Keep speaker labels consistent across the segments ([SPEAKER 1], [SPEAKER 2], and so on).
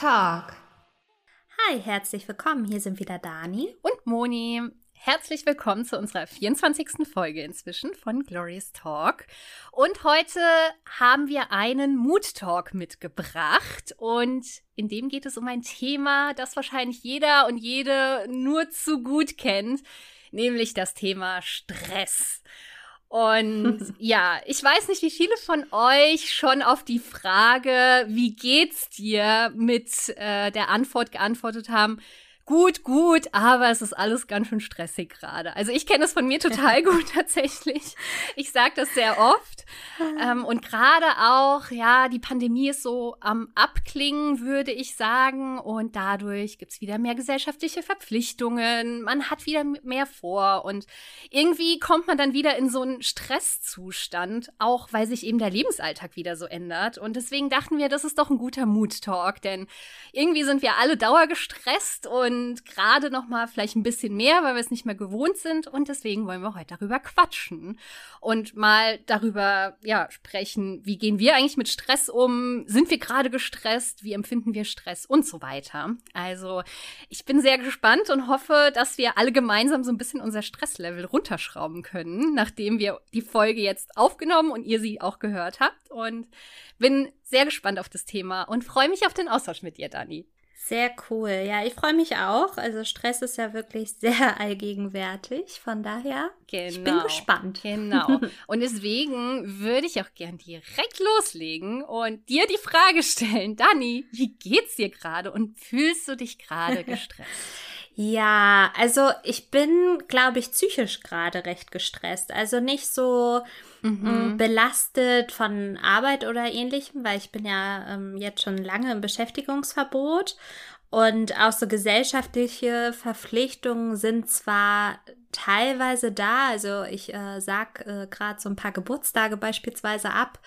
[SPEAKER 1] Talk.
[SPEAKER 2] Hi, herzlich willkommen. Hier sind wieder Dani
[SPEAKER 3] und Moni. Herzlich willkommen zu unserer 24. Folge inzwischen von Glorious Talk. Und heute haben wir einen Mood Talk mitgebracht. Und in dem geht es um ein Thema, das wahrscheinlich jeder und jede nur zu gut kennt, nämlich das Thema Stress. Und ja, ich weiß nicht, wie viele von euch schon auf die Frage, wie geht's dir, mit äh, der Antwort geantwortet haben, gut, gut, aber es ist alles ganz schön stressig gerade. Also ich kenne das von mir total gut tatsächlich. Ich sage das sehr oft. Ähm, und gerade auch, ja, die Pandemie ist so am Abklingen, würde ich sagen. Und dadurch gibt's wieder mehr gesellschaftliche Verpflichtungen. Man hat wieder mehr vor. Und irgendwie kommt man dann wieder in so einen Stresszustand, auch weil sich eben der Lebensalltag wieder so ändert. Und deswegen dachten wir, das ist doch ein guter Mood-Talk, denn irgendwie sind wir alle dauergestresst und und gerade noch mal vielleicht ein bisschen mehr, weil wir es nicht mehr gewohnt sind und deswegen wollen wir heute darüber quatschen und mal darüber ja sprechen, wie gehen wir eigentlich mit Stress um? Sind wir gerade gestresst? Wie empfinden wir Stress und so weiter? Also, ich bin sehr gespannt und hoffe, dass wir alle gemeinsam so ein bisschen unser Stresslevel runterschrauben können, nachdem wir die Folge jetzt aufgenommen und ihr sie auch gehört habt und bin sehr gespannt auf das Thema und freue mich auf den Austausch mit dir, Dani.
[SPEAKER 2] Sehr cool. Ja, ich freue mich auch. Also Stress ist ja wirklich sehr allgegenwärtig. Von daher, genau, ich bin genau. gespannt.
[SPEAKER 3] Genau. Und deswegen würde ich auch gern direkt loslegen und dir die Frage stellen, Dani, wie geht's dir gerade und fühlst du dich gerade gestresst?
[SPEAKER 2] Ja, also ich bin, glaube ich, psychisch gerade recht gestresst. Also nicht so mhm. belastet von Arbeit oder ähnlichem, weil ich bin ja ähm, jetzt schon lange im Beschäftigungsverbot. Und auch so gesellschaftliche Verpflichtungen sind zwar teilweise da, also ich äh, sag äh, gerade so ein paar Geburtstage beispielsweise ab,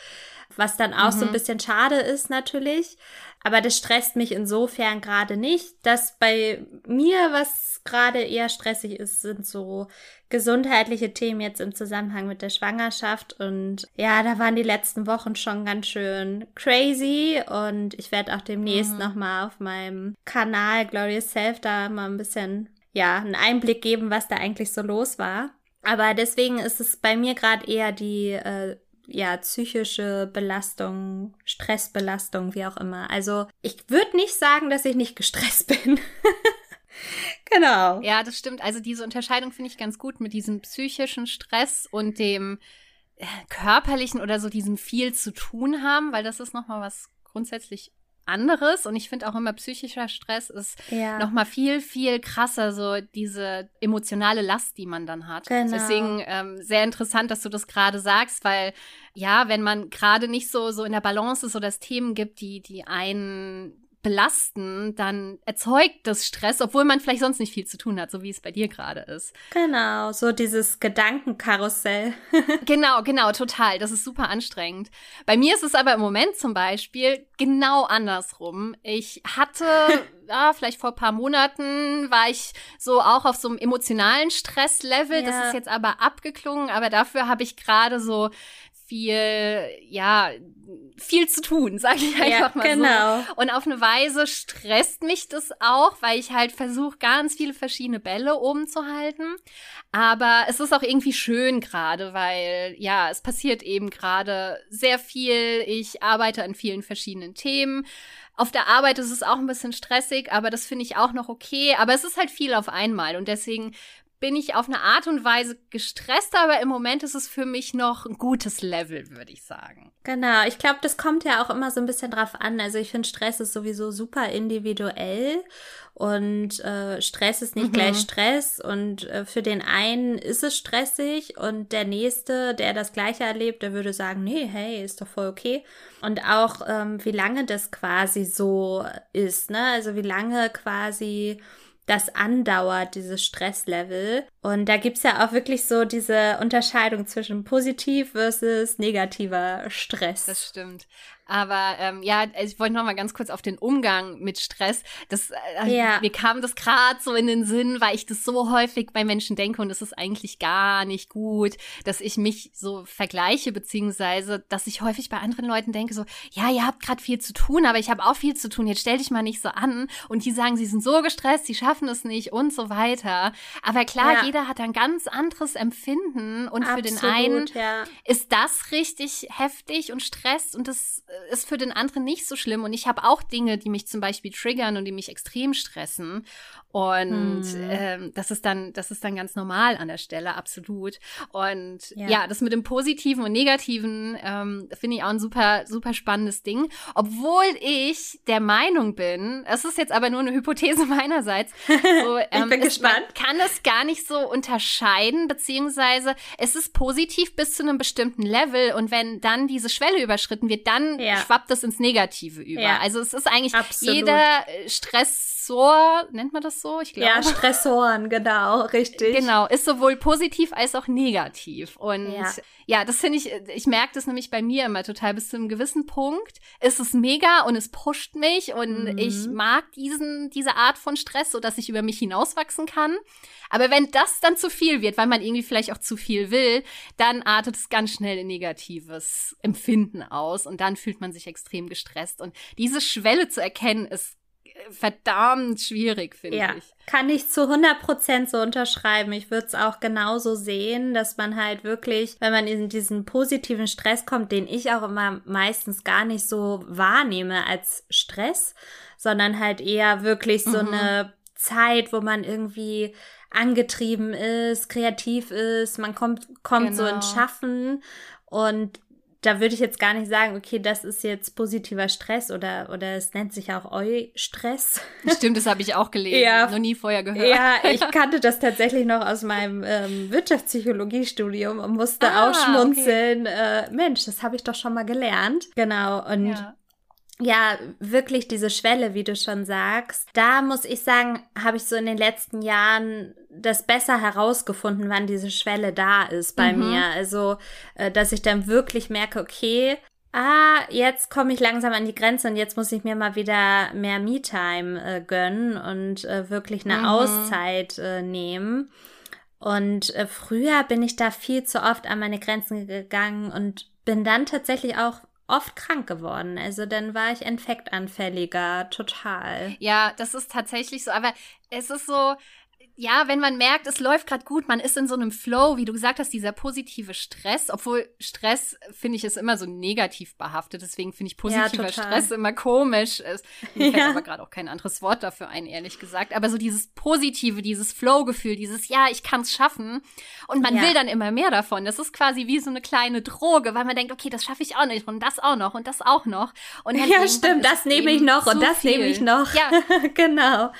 [SPEAKER 2] was dann auch mhm. so ein mhm. bisschen schade ist natürlich. Aber das stresst mich insofern gerade nicht. dass bei mir, was gerade eher stressig ist, sind so gesundheitliche Themen jetzt im Zusammenhang mit der Schwangerschaft. Und ja, da waren die letzten Wochen schon ganz schön crazy. Und ich werde auch demnächst mhm. nochmal auf meinem Kanal Glorious Self da mal ein bisschen, ja, einen Einblick geben, was da eigentlich so los war. Aber deswegen ist es bei mir gerade eher die äh, ja, psychische Belastung, Stressbelastung, wie auch immer. Also ich würde nicht sagen, dass ich nicht gestresst bin. genau.
[SPEAKER 3] Ja, das stimmt. Also diese Unterscheidung finde ich ganz gut mit diesem psychischen Stress und dem äh, körperlichen oder so diesem viel zu tun haben, weil das ist nochmal was grundsätzlich anderes und ich finde auch immer psychischer Stress ist ja. noch mal viel viel krasser so diese emotionale Last, die man dann hat. Genau. Deswegen ähm, sehr interessant, dass du das gerade sagst, weil ja, wenn man gerade nicht so so in der Balance ist oder es Themen gibt, die die einen belasten, dann erzeugt das Stress, obwohl man vielleicht sonst nicht viel zu tun hat, so wie es bei dir gerade ist.
[SPEAKER 2] Genau, so dieses Gedankenkarussell.
[SPEAKER 3] genau, genau, total. Das ist super anstrengend. Bei mir ist es aber im Moment zum Beispiel genau andersrum. Ich hatte, ja, vielleicht vor ein paar Monaten war ich so auch auf so einem emotionalen Stresslevel. Ja. Das ist jetzt aber abgeklungen, aber dafür habe ich gerade so viel, ja, viel zu tun, sage ich einfach ja, mal genau. so. Und auf eine Weise stresst mich das auch, weil ich halt versuche, ganz viele verschiedene Bälle oben zu halten. Aber es ist auch irgendwie schön gerade, weil ja, es passiert eben gerade sehr viel. Ich arbeite an vielen verschiedenen Themen. Auf der Arbeit ist es auch ein bisschen stressig, aber das finde ich auch noch okay. Aber es ist halt viel auf einmal und deswegen bin ich auf eine Art und Weise gestresst, aber im Moment ist es für mich noch ein gutes Level, würde ich sagen.
[SPEAKER 2] Genau, ich glaube, das kommt ja auch immer so ein bisschen drauf an. Also ich finde, Stress ist sowieso super individuell und äh, Stress ist nicht mhm. gleich Stress und äh, für den einen ist es stressig und der nächste, der das gleiche erlebt, der würde sagen, nee, hey, ist doch voll okay. Und auch ähm, wie lange das quasi so ist, ne? Also wie lange quasi das andauert, dieses Stresslevel. Und da gibt's ja auch wirklich so diese Unterscheidung zwischen positiv versus negativer Stress.
[SPEAKER 3] Das stimmt. Aber ähm, ja, also ich wollte noch mal ganz kurz auf den Umgang mit Stress. Das, äh, ja. Mir kam das gerade so in den Sinn, weil ich das so häufig bei Menschen denke und es ist eigentlich gar nicht gut, dass ich mich so vergleiche, beziehungsweise, dass ich häufig bei anderen Leuten denke, so, ja, ihr habt gerade viel zu tun, aber ich habe auch viel zu tun, jetzt stell dich mal nicht so an. Und die sagen, sie sind so gestresst, sie schaffen es nicht und so weiter. Aber klar, ja. jeder hat ein ganz anderes Empfinden und Absolut, für den einen ja. ist das richtig heftig und stresst und das ist für den anderen nicht so schlimm. Und ich habe auch Dinge, die mich zum Beispiel triggern und die mich extrem stressen. Und hm. ähm, das ist dann, das ist dann ganz normal an der Stelle, absolut. Und ja, ja das mit dem Positiven und Negativen ähm, finde ich auch ein super, super spannendes Ding. Obwohl ich der Meinung bin, es ist jetzt aber nur eine Hypothese meinerseits, so, ähm,
[SPEAKER 2] ich bin
[SPEAKER 3] es,
[SPEAKER 2] gespannt.
[SPEAKER 3] man kann es gar nicht so unterscheiden, beziehungsweise es ist positiv bis zu einem bestimmten Level und wenn dann diese Schwelle überschritten wird, dann ja. schwappt es ins Negative über. Ja. Also es ist eigentlich absolut. jeder Stressor, nennt man das so, ich glaube.
[SPEAKER 2] Ja, Stressoren, genau, richtig.
[SPEAKER 3] Genau, ist sowohl positiv als auch negativ. Und ja, ja das finde ich, ich merke das nämlich bei mir immer total bis zu einem gewissen Punkt. Ist es mega und es pusht mich und mhm. ich mag diesen, diese Art von Stress, so dass ich über mich hinauswachsen kann. Aber wenn das dann zu viel wird, weil man irgendwie vielleicht auch zu viel will, dann artet es ganz schnell in negatives Empfinden aus und dann fühlt man sich extrem gestresst. Und diese Schwelle zu erkennen, ist verdammt schwierig, finde ja, ich.
[SPEAKER 2] Kann ich zu 100% so unterschreiben. Ich würde es auch genauso sehen, dass man halt wirklich, wenn man in diesen positiven Stress kommt, den ich auch immer meistens gar nicht so wahrnehme als Stress, sondern halt eher wirklich so mhm. eine Zeit, wo man irgendwie angetrieben ist, kreativ ist, man kommt, kommt genau. so ins genau. Schaffen und da würde ich jetzt gar nicht sagen, okay, das ist jetzt positiver Stress oder, oder es nennt sich auch Eu-Stress.
[SPEAKER 3] Stimmt, das habe ich auch gelesen, ja, noch nie vorher gehört.
[SPEAKER 2] Ja, ich kannte das tatsächlich noch aus meinem ähm, Wirtschaftspsychologiestudium und musste ah, auch schmunzeln. Okay. Äh, Mensch, das habe ich doch schon mal gelernt. Genau, und ja ja, wirklich diese Schwelle, wie du schon sagst. Da muss ich sagen, habe ich so in den letzten Jahren das besser herausgefunden, wann diese Schwelle da ist bei mhm. mir. Also, äh, dass ich dann wirklich merke, okay, ah, jetzt komme ich langsam an die Grenze und jetzt muss ich mir mal wieder mehr Me-Time äh, gönnen und äh, wirklich eine mhm. Auszeit äh, nehmen. Und äh, früher bin ich da viel zu oft an meine Grenzen gegangen und bin dann tatsächlich auch oft krank geworden. Also dann war ich infektanfälliger, total.
[SPEAKER 3] Ja, das ist tatsächlich so. Aber es ist so, ja, wenn man merkt, es läuft gerade gut, man ist in so einem Flow, wie du gesagt hast, dieser positive Stress, obwohl Stress finde ich ist immer so negativ behaftet, deswegen finde ich positiver ja, Stress immer komisch. Es, mir fällt ja. aber gerade auch kein anderes Wort dafür ein, ehrlich gesagt. Aber so dieses Positive, dieses Flow-Gefühl, dieses Ja, ich kann es schaffen und man ja. will dann immer mehr davon. Das ist quasi wie so eine kleine Droge, weil man denkt, okay, das schaffe ich auch nicht und das auch noch und das auch noch. Und
[SPEAKER 2] ja, stimmt, das nehme ich noch und das nehme ich noch. Ja, genau.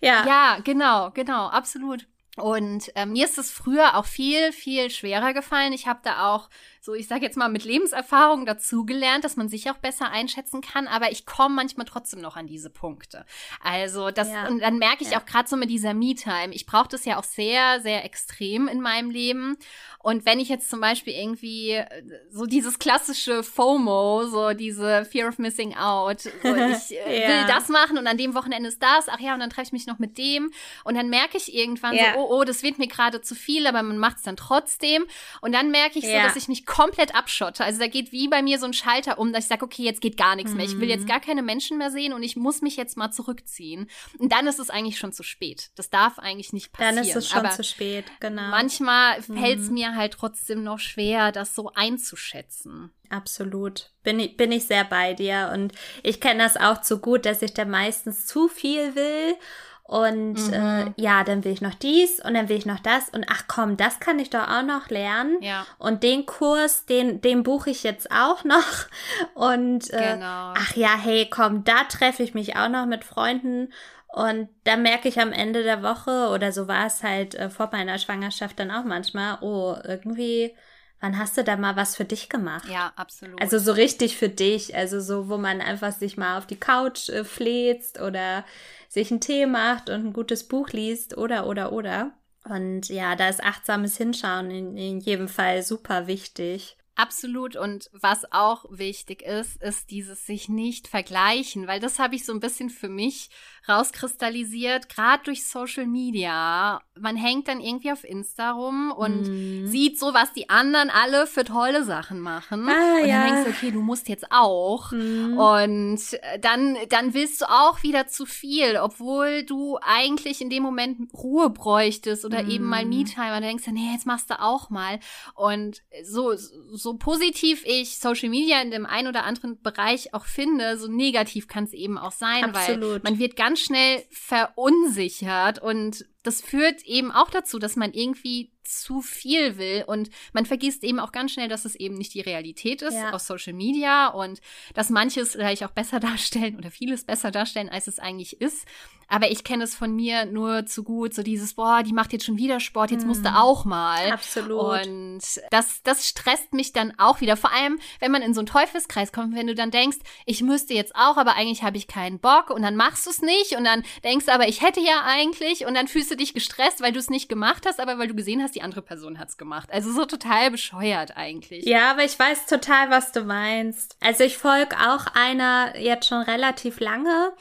[SPEAKER 3] Ja. ja, genau, genau absolut. Und äh, mir ist es früher auch viel, viel schwerer gefallen. Ich habe da auch so, ich sage jetzt mal, mit Lebenserfahrung dazugelernt, dass man sich auch besser einschätzen kann, aber ich komme manchmal trotzdem noch an diese Punkte. Also das, ja. und dann merke ich ja. auch gerade so mit dieser Me-Time, ich brauche das ja auch sehr, sehr extrem in meinem Leben. Und wenn ich jetzt zum Beispiel irgendwie äh, so dieses klassische FOMO, so diese Fear of Missing Out, so ich äh, ja. will das machen und an dem Wochenende ist das, ach ja, und dann treffe ich mich noch mit dem und dann merke ich irgendwann so, oh, oh, das wird mir gerade zu viel, aber man macht es dann trotzdem. Und dann merke ich so, dass ich mich komplett abschotte. Also da geht wie bei mir so ein Schalter um, dass ich sage, okay, jetzt geht gar nichts mehr. Ich will jetzt mhm. gar keine Menschen mehr sehen und ich muss mich jetzt mal zurückziehen. Und dann ist es eigentlich schon zu spät. Das darf eigentlich nicht passieren.
[SPEAKER 2] Dann ist es schon Aber zu spät, genau.
[SPEAKER 3] Manchmal mhm. fällt es mir halt trotzdem noch schwer, das so einzuschätzen.
[SPEAKER 2] Absolut. Bin ich, bin ich sehr bei dir. Und ich kenne das auch zu gut, dass ich da meistens zu viel will und mhm. äh, ja, dann will ich noch dies und dann will ich noch das. Und ach komm, das kann ich doch auch noch lernen. Ja. Und den Kurs, den, den buche ich jetzt auch noch. Und äh, genau. ach ja, hey, komm, da treffe ich mich auch noch mit Freunden. Und da merke ich am Ende der Woche, oder so war es halt äh, vor meiner Schwangerschaft dann auch manchmal, oh, irgendwie Wann hast du da mal was für dich gemacht?
[SPEAKER 3] Ja, absolut.
[SPEAKER 2] Also so richtig für dich, also so, wo man einfach sich mal auf die Couch äh, fläzt oder sich einen Tee macht und ein gutes Buch liest oder, oder, oder. Und ja, da ist achtsames Hinschauen in, in jedem Fall super wichtig.
[SPEAKER 3] Absolut. Und was auch wichtig ist, ist dieses sich nicht vergleichen, weil das habe ich so ein bisschen für mich rauskristallisiert, gerade durch Social Media. Man hängt dann irgendwie auf Insta rum und mm. sieht so, was die anderen alle für tolle Sachen machen. Ah, und dann denkst du, okay, du musst jetzt auch. Mm. Und dann, dann willst du auch wieder zu viel, obwohl du eigentlich in dem Moment Ruhe bräuchtest oder mm. eben mal Me-Time. Und dann denkst du, nee, jetzt machst du auch mal. Und so, so positiv ich Social Media in dem einen oder anderen Bereich auch finde, so negativ kann es eben auch sein, Absolut. weil man wird ganz schnell verunsichert und das führt eben auch dazu, dass man irgendwie zu viel will und man vergisst eben auch ganz schnell, dass es eben nicht die Realität ist ja. aus Social Media und dass manches vielleicht auch besser darstellen oder vieles besser darstellen, als es eigentlich ist. Aber ich kenne es von mir nur zu gut, so dieses, boah, die macht jetzt schon wieder Sport, jetzt musste mm. auch mal.
[SPEAKER 2] Absolut.
[SPEAKER 3] Und das, das stresst mich dann auch wieder. Vor allem, wenn man in so einen Teufelskreis kommt, wenn du dann denkst, ich müsste jetzt auch, aber eigentlich habe ich keinen Bock und dann machst du es nicht und dann denkst du aber, ich hätte ja eigentlich und dann fühlst du dich gestresst, weil du es nicht gemacht hast, aber weil du gesehen hast, die andere Person hat es gemacht. Also so total bescheuert eigentlich.
[SPEAKER 2] Ja, aber ich weiß total, was du meinst. Also ich folge auch einer jetzt schon relativ lange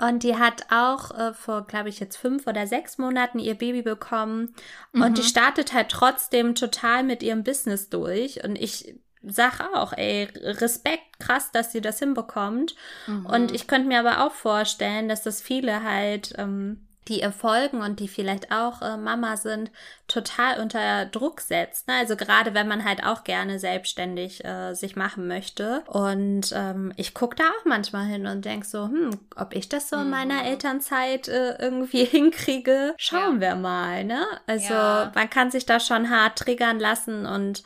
[SPEAKER 2] und die hat auch äh, vor, glaube ich, jetzt fünf oder sechs Monaten ihr Baby bekommen. Mhm. Und die mhm. startet halt trotzdem total mit ihrem Business durch. Und ich sag auch, ey, Respekt, krass, dass sie das hinbekommt. Mhm. Und ich könnte mir aber auch vorstellen, dass das viele halt ähm, die ihr folgen und die vielleicht auch äh, Mama sind, total unter Druck setzt. Ne? Also gerade wenn man halt auch gerne selbstständig äh, sich machen möchte. Und ähm, ich gucke da auch manchmal hin und denk so, hm, ob ich das so in meiner mhm. Elternzeit äh, irgendwie hinkriege, schauen ja. wir mal. Ne? Also ja. man kann sich da schon hart triggern lassen und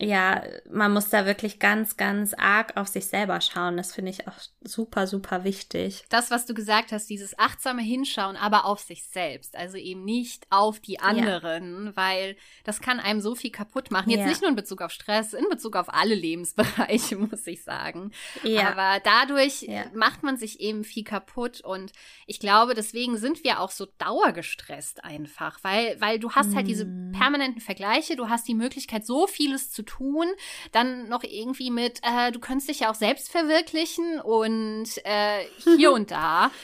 [SPEAKER 2] ja, man muss da wirklich ganz, ganz arg auf sich selber schauen. Das finde ich auch super, super wichtig.
[SPEAKER 3] Das, was du gesagt hast, dieses achtsame Hinschauen, aber auf sich selbst. Also eben nicht auf die anderen, ja. weil das kann einem so viel kaputt machen. Jetzt ja. nicht nur in Bezug auf Stress, in Bezug auf alle Lebensbereiche, muss ich sagen. Ja. Aber dadurch macht man sich eben viel kaputt und ich glaube, deswegen sind wir auch so dauergestresst einfach, weil, weil du hast halt diese hm. permanenten Vergleiche, du hast die Möglichkeit, so vieles zu tun. Dann noch irgendwie mit, äh, du könntest dich ja auch selbst verwirklichen und äh, hier und da.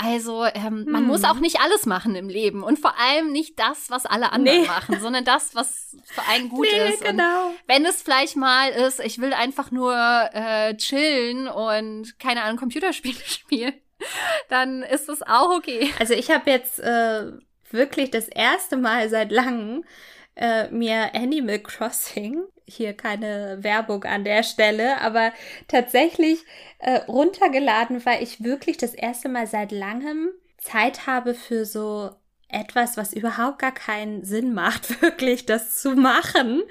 [SPEAKER 3] Also ähm, hm. man muss hm. auch nicht alles machen im Leben und vor allem nicht das, was alle anderen nee. machen, sondern das, was für einen gut nee, ist. Genau. Und wenn es vielleicht mal ist, ich will einfach nur äh, chillen und keine Ahnung Computerspiele spielen, dann ist das auch okay.
[SPEAKER 2] Also ich habe jetzt äh, wirklich das erste Mal seit langem äh, mir Animal Crossing hier keine Werbung an der Stelle, aber tatsächlich äh, runtergeladen, weil ich wirklich das erste Mal seit langem Zeit habe für so etwas, was überhaupt gar keinen Sinn macht, wirklich das zu machen.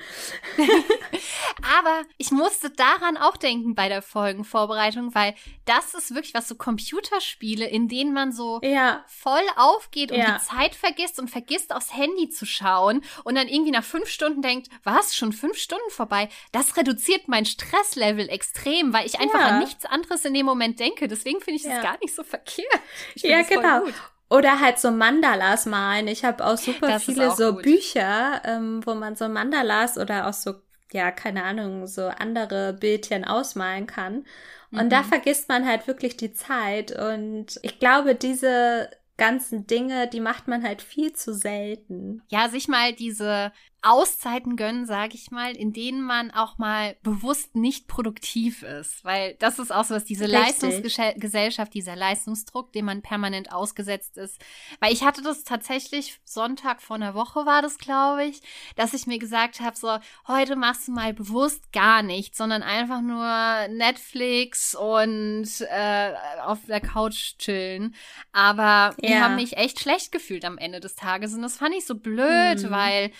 [SPEAKER 3] Aber ich musste daran auch denken bei der Folgenvorbereitung, weil das ist wirklich was so Computerspiele, in denen man so ja. voll aufgeht und ja. die Zeit vergisst und vergisst aufs Handy zu schauen und dann irgendwie nach fünf Stunden denkt, was, schon fünf Stunden vorbei? Das reduziert mein Stresslevel extrem, weil ich einfach ja. an nichts anderes in dem Moment denke. Deswegen finde ich das gar nicht so verkehrt.
[SPEAKER 2] ja, genau. Gut. Oder halt so Mandalas malen. Ich habe auch super das viele auch so gut. Bücher, ähm, wo man so Mandalas oder auch so, ja, keine Ahnung, so andere Bildchen ausmalen kann. Und mhm. da vergisst man halt wirklich die Zeit. Und ich glaube, diese ganzen Dinge, die macht man halt viel zu selten.
[SPEAKER 3] Ja, sich mal diese Auszeiten gönnen, sage ich mal, in denen man auch mal bewusst nicht produktiv ist. Weil das ist auch so was, diese Richtig. Leistungsgesellschaft, dieser Leistungsdruck, dem man permanent ausgesetzt ist. Weil ich hatte das tatsächlich Sonntag vor einer Woche war das, glaube ich, dass ich mir gesagt habe, so, heute machst du mal bewusst gar nichts, sondern einfach nur Netflix und äh, auf der Couch chillen. Aber ja. ich habe mich echt schlecht gefühlt am Ende des Tages und das fand ich so blöd, hm. weil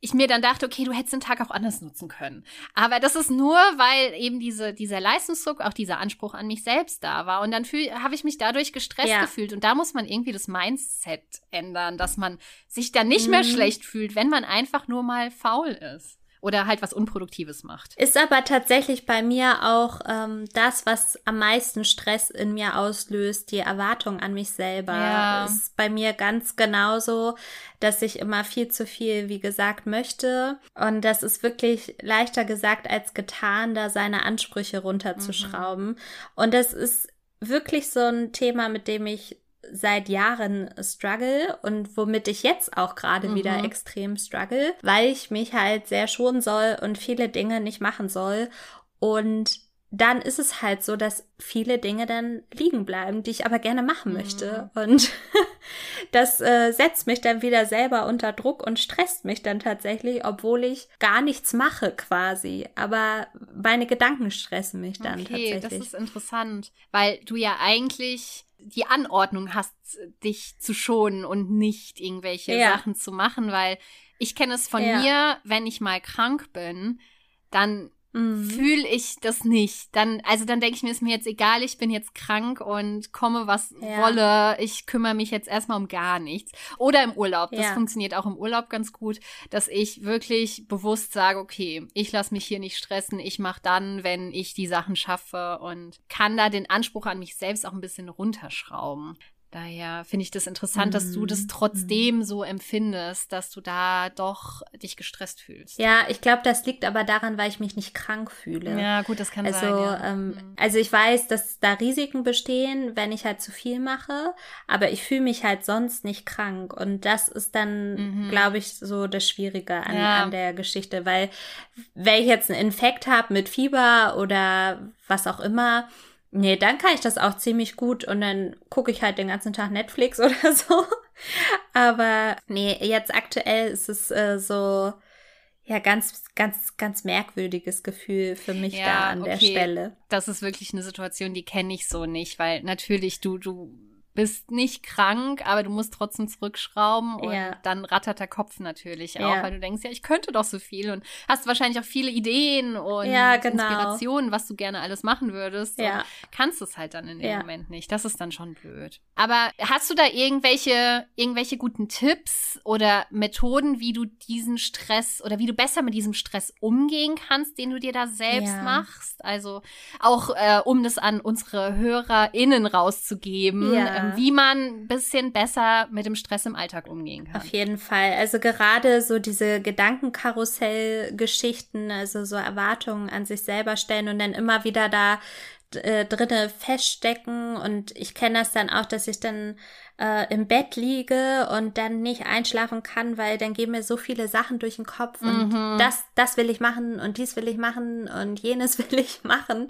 [SPEAKER 3] ich mir dann dachte, okay, du hättest den Tag auch anders nutzen können. Aber das ist nur, weil eben diese, dieser Leistungsdruck, auch dieser Anspruch an mich selbst da war. Und dann habe ich mich dadurch gestresst ja. gefühlt. Und da muss man irgendwie das Mindset ändern, dass man sich dann nicht mhm. mehr schlecht fühlt, wenn man einfach nur mal faul ist oder halt was Unproduktives macht.
[SPEAKER 2] Ist aber tatsächlich bei mir auch ähm, das, was am meisten Stress in mir auslöst, die Erwartung an mich selber. Ja. Ist bei mir ganz genauso, dass ich immer viel zu viel, wie gesagt, möchte. Und das ist wirklich leichter gesagt als getan, da seine Ansprüche runterzuschrauben. Mhm. Und das ist wirklich so ein Thema, mit dem ich seit Jahren struggle und womit ich jetzt auch gerade mhm. wieder extrem struggle, weil ich mich halt sehr schonen soll und viele Dinge nicht machen soll. Und dann ist es halt so, dass viele Dinge dann liegen bleiben, die ich aber gerne machen möchte. Mhm. Und das äh, setzt mich dann wieder selber unter Druck und stresst mich dann tatsächlich, obwohl ich gar nichts mache quasi. Aber meine Gedanken stressen mich dann okay, tatsächlich.
[SPEAKER 3] Okay, das ist interessant, weil du ja eigentlich die Anordnung hast, dich zu schonen und nicht irgendwelche ja. Sachen zu machen, weil ich kenne es von ja. mir, wenn ich mal krank bin, dann mhm. fühle ich das nicht. Dann, also dann denke ich mir, ist mir jetzt egal, ich bin jetzt krank und komme, was ja. wolle. Ich kümmere mich jetzt erstmal um gar nichts. Oder im Urlaub. Das ja. funktioniert auch im Urlaub ganz gut, dass ich wirklich bewusst sage, okay, ich lasse mich hier nicht stressen. Ich mache dann, wenn ich die Sachen schaffe und kann da den Anspruch an mich selbst auch ein bisschen runterschrauben. Daher finde ich das interessant, dass du das mhm. trotzdem so empfindest, dass du da doch dich gestresst fühlst.
[SPEAKER 2] Ja, ich glaube, das liegt aber daran, weil ich mich nicht krank fühle.
[SPEAKER 3] Ja, gut, das kann
[SPEAKER 2] also,
[SPEAKER 3] sein.
[SPEAKER 2] Ja. Ähm, mhm. Also ich weiß, dass da Risiken bestehen, wenn ich halt zu viel mache, aber ich fühle mich halt sonst nicht krank. Und das ist dann, mhm. glaube ich, so das Schwierige an, ja. an der Geschichte, weil wenn ich jetzt einen Infekt habe mit Fieber oder was auch immer, Nee, dann kann ich das auch ziemlich gut und dann gucke ich halt den ganzen Tag Netflix oder so. Aber nee, jetzt aktuell ist es äh, so, ja, ganz, ganz, ganz merkwürdiges Gefühl für mich ja, da an okay. der Stelle.
[SPEAKER 3] Das ist wirklich eine Situation, die kenne ich so nicht, weil natürlich du, du bist nicht krank, aber du musst trotzdem zurückschrauben und ja. dann rattert der Kopf natürlich auch, ja. weil du denkst, ja, ich könnte doch so viel und hast wahrscheinlich auch viele Ideen und ja, genau. Inspirationen, was du gerne alles machen würdest. Ja. kannst es halt dann in dem Moment nicht. Das ist dann schon blöd. Aber hast du da irgendwelche, irgendwelche guten Tipps oder Methoden, wie du diesen Stress oder wie du besser mit diesem Stress umgehen kannst, den du dir da selbst machst? Also auch, äh, um das an unsere HörerInnen rauszugeben. Ja wie man ein bisschen besser mit dem Stress im Alltag umgehen kann.
[SPEAKER 2] Auf jeden Fall. Also gerade so diese Gedankenkarussell-Geschichten, also so Erwartungen an sich selber stellen und dann immer wieder da äh, drinne feststecken und ich kenne das dann auch, dass ich dann äh, im Bett liege und dann nicht einschlafen kann, weil dann gehen mir so viele Sachen durch den Kopf und mhm. das, das will ich machen und dies will ich machen und jenes will ich machen.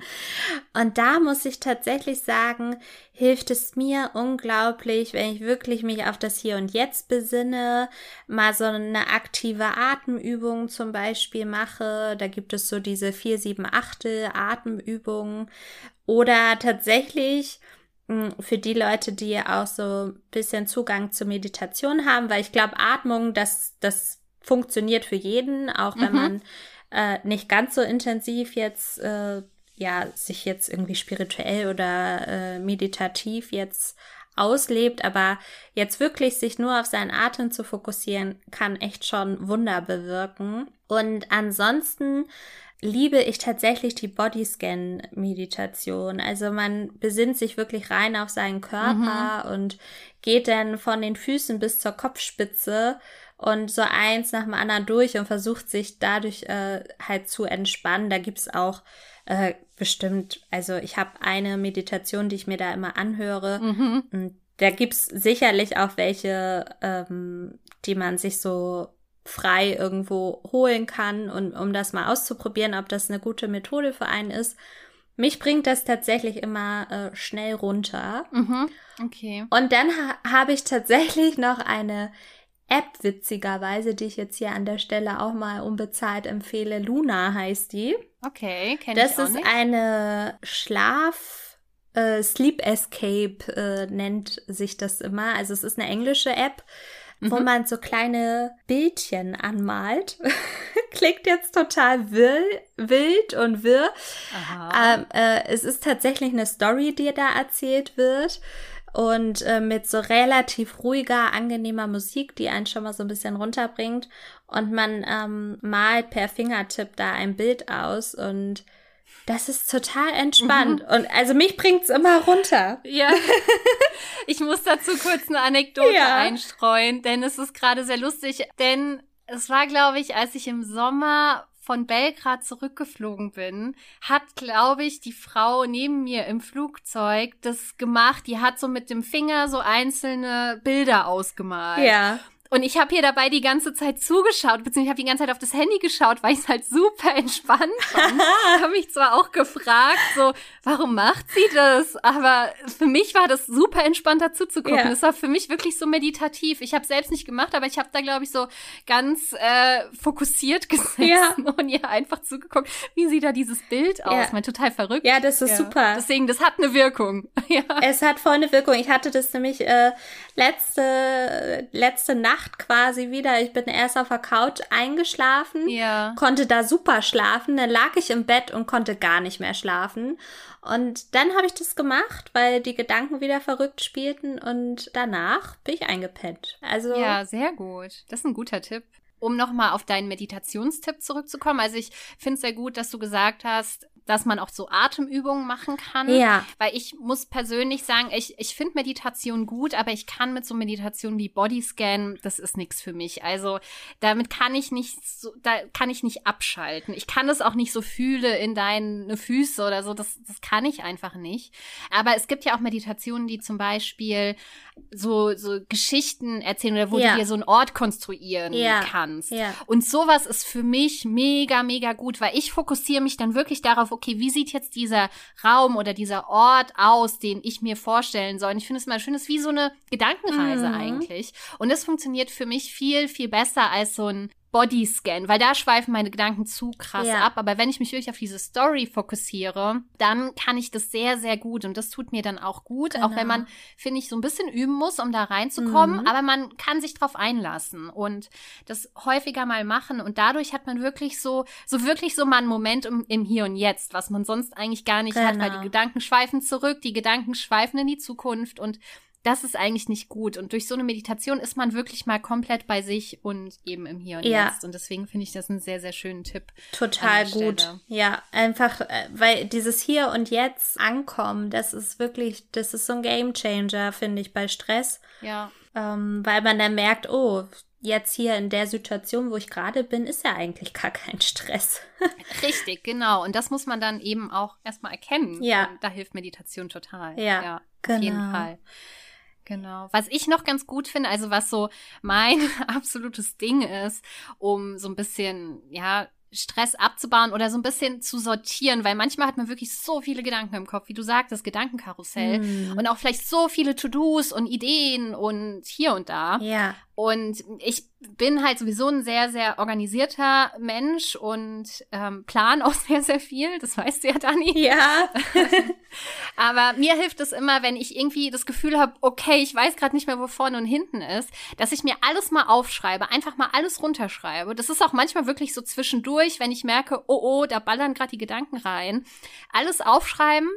[SPEAKER 2] Und da muss ich tatsächlich sagen, hilft es mir unglaublich, wenn ich wirklich mich auf das Hier und Jetzt besinne, mal so eine aktive Atemübung zum Beispiel mache. Da gibt es so diese 4, 7, 8 Atemübungen oder tatsächlich hm, für die Leute, die auch so ein bisschen Zugang zur Meditation haben, weil ich glaube, Atmung, das, das funktioniert für jeden, auch wenn mhm. man äh, nicht ganz so intensiv jetzt, äh, ja, sich jetzt irgendwie spirituell oder äh, meditativ jetzt auslebt, aber jetzt wirklich sich nur auf seinen Atem zu fokussieren, kann echt schon Wunder bewirken. Und ansonsten liebe ich tatsächlich die Bodyscan-Meditation. Also man besinnt sich wirklich rein auf seinen Körper mhm. und geht dann von den Füßen bis zur Kopfspitze und so eins nach dem anderen durch und versucht sich dadurch äh, halt zu entspannen. Da gibt's auch äh, bestimmt, also ich habe eine Meditation, die ich mir da immer anhöre. Mhm. Und da gibt's sicherlich auch welche, ähm, die man sich so frei irgendwo holen kann und um das mal auszuprobieren, ob das eine gute Methode für einen ist. Mich bringt das tatsächlich immer äh, schnell runter.
[SPEAKER 3] Mhm, okay.
[SPEAKER 2] Und dann ha habe ich tatsächlich noch eine App, witzigerweise, die ich jetzt hier an der Stelle auch mal unbezahlt empfehle. Luna heißt die.
[SPEAKER 3] Okay, kenne ich auch
[SPEAKER 2] Das ist eine Schlaf- äh, Sleep Escape äh, nennt sich das immer. Also es ist eine englische App mhm. wo man so kleine Bildchen anmalt. Klingt jetzt total wild, wild und wirr. Ähm, äh, es ist tatsächlich eine Story, die da erzählt wird. und äh, mit so relativ ruhiger, angenehmer Musik, die einen schon mal so ein bisschen runterbringt. Und man ähm, malt per Fingertipp da ein Bild aus und das ist total entspannt. Mhm. Und also mich bringt's immer runter.
[SPEAKER 3] Ja. Ich muss dazu kurz eine Anekdote ja. einstreuen, denn es ist gerade sehr lustig. Denn es war, glaube ich, als ich im Sommer von Belgrad zurückgeflogen bin, hat, glaube ich, die Frau neben mir im Flugzeug das gemacht. Die hat so mit dem Finger so einzelne Bilder ausgemalt.
[SPEAKER 2] Ja.
[SPEAKER 3] Und ich habe hier dabei die ganze Zeit zugeschaut, beziehungsweise ich habe die ganze Zeit auf das Handy geschaut, weil ich es halt super entspannt fand. habe mich zwar auch gefragt, so, warum macht sie das? Aber für mich war das super entspannt dazu zu gucken. Es ja. war für mich wirklich so meditativ. Ich habe selbst nicht gemacht, aber ich habe da, glaube ich, so ganz äh, fokussiert gesessen ja. und ihr einfach zugeguckt, wie sieht da dieses Bild aus. Ja. Mein total verrückt.
[SPEAKER 2] Ja, das ist super.
[SPEAKER 3] Deswegen, das hat eine Wirkung. ja.
[SPEAKER 2] Es hat voll eine Wirkung. Ich hatte das nämlich äh, letzte, letzte Nacht quasi wieder. Ich bin erst auf der Couch eingeschlafen,
[SPEAKER 3] ja.
[SPEAKER 2] konnte da super schlafen. Dann lag ich im Bett und konnte gar nicht mehr schlafen. Und dann habe ich das gemacht, weil die Gedanken wieder verrückt spielten und danach bin ich eingepennt. Also
[SPEAKER 3] ja, sehr gut. Das ist ein guter Tipp. Um nochmal auf deinen Meditationstipp zurückzukommen. Also ich finde es sehr gut, dass du gesagt hast, dass man auch so Atemübungen machen kann.
[SPEAKER 2] Ja.
[SPEAKER 3] Weil ich muss persönlich sagen, ich, ich finde Meditation gut, aber ich kann mit so Meditationen wie Bodyscan, das ist nichts für mich. Also damit kann ich nicht so, da kann ich nicht abschalten. Ich kann es auch nicht so fühle in deine Füße oder so. Das, das kann ich einfach nicht. Aber es gibt ja auch Meditationen, die zum Beispiel so, so Geschichten erzählen oder wo ja. du dir so einen Ort konstruieren ja. kannst.
[SPEAKER 2] Ja.
[SPEAKER 3] Und sowas ist für mich mega, mega gut, weil ich fokussiere mich dann wirklich darauf, okay, wie sieht jetzt dieser Raum oder dieser Ort aus, den ich mir vorstellen soll? Und ich finde es mal schön, das ist wie so eine Gedankenreise mhm. eigentlich. Und das funktioniert für mich viel, viel besser als so ein Bodyscan, weil da schweifen meine Gedanken zu krass ja. ab. Aber wenn ich mich wirklich auf diese Story fokussiere, dann kann ich das sehr, sehr gut. Und das tut mir dann auch gut, genau. auch wenn genau. man, finde ich, so ein bisschen üben muss, um da reinzukommen. Mhm. Aber man kann sich drauf einlassen und das häufiger mal machen. Und dadurch hat man wirklich so, so wirklich so mal einen Moment im, im Hier und Jetzt, was man sonst eigentlich gar nicht genau. hat, weil die genau. Gedanken schweifen zurück, die Gedanken schweifen in die Zukunft und das ist eigentlich nicht gut. Und durch so eine Meditation ist man wirklich mal komplett bei sich und eben im Hier und ja. Jetzt. Und deswegen finde ich das einen sehr, sehr schönen Tipp.
[SPEAKER 2] Total gut. Ja, einfach, äh, weil dieses Hier und Jetzt ankommen, das ist wirklich, das ist so ein Game Changer, finde ich, bei Stress.
[SPEAKER 3] Ja.
[SPEAKER 2] Ähm, weil man dann merkt, oh, jetzt hier in der Situation, wo ich gerade bin, ist ja eigentlich gar kein Stress.
[SPEAKER 3] Richtig, genau. Und das muss man dann eben auch erstmal erkennen.
[SPEAKER 2] Ja.
[SPEAKER 3] Und da hilft Meditation total.
[SPEAKER 2] Ja, ja
[SPEAKER 3] genau. auf jeden genau. Fall. Genau. Was ich noch ganz gut finde, also was so mein absolutes Ding ist, um so ein bisschen, ja, Stress abzubauen oder so ein bisschen zu sortieren, weil manchmal hat man wirklich so viele Gedanken im Kopf, wie du sagtest, Gedankenkarussell mm. und auch vielleicht so viele To-Dos und Ideen und hier und da.
[SPEAKER 2] Ja.
[SPEAKER 3] Und ich bin halt sowieso ein sehr, sehr organisierter Mensch und ähm, plan auch sehr, sehr viel. Das weißt du ja, Dani.
[SPEAKER 2] Ja.
[SPEAKER 3] Aber mir hilft es immer, wenn ich irgendwie das Gefühl habe, okay, ich weiß gerade nicht mehr, wo vorne und hinten ist, dass ich mir alles mal aufschreibe, einfach mal alles runterschreibe. Das ist auch manchmal wirklich so zwischendurch, wenn ich merke, oh, oh, da ballern gerade die Gedanken rein. Alles aufschreiben,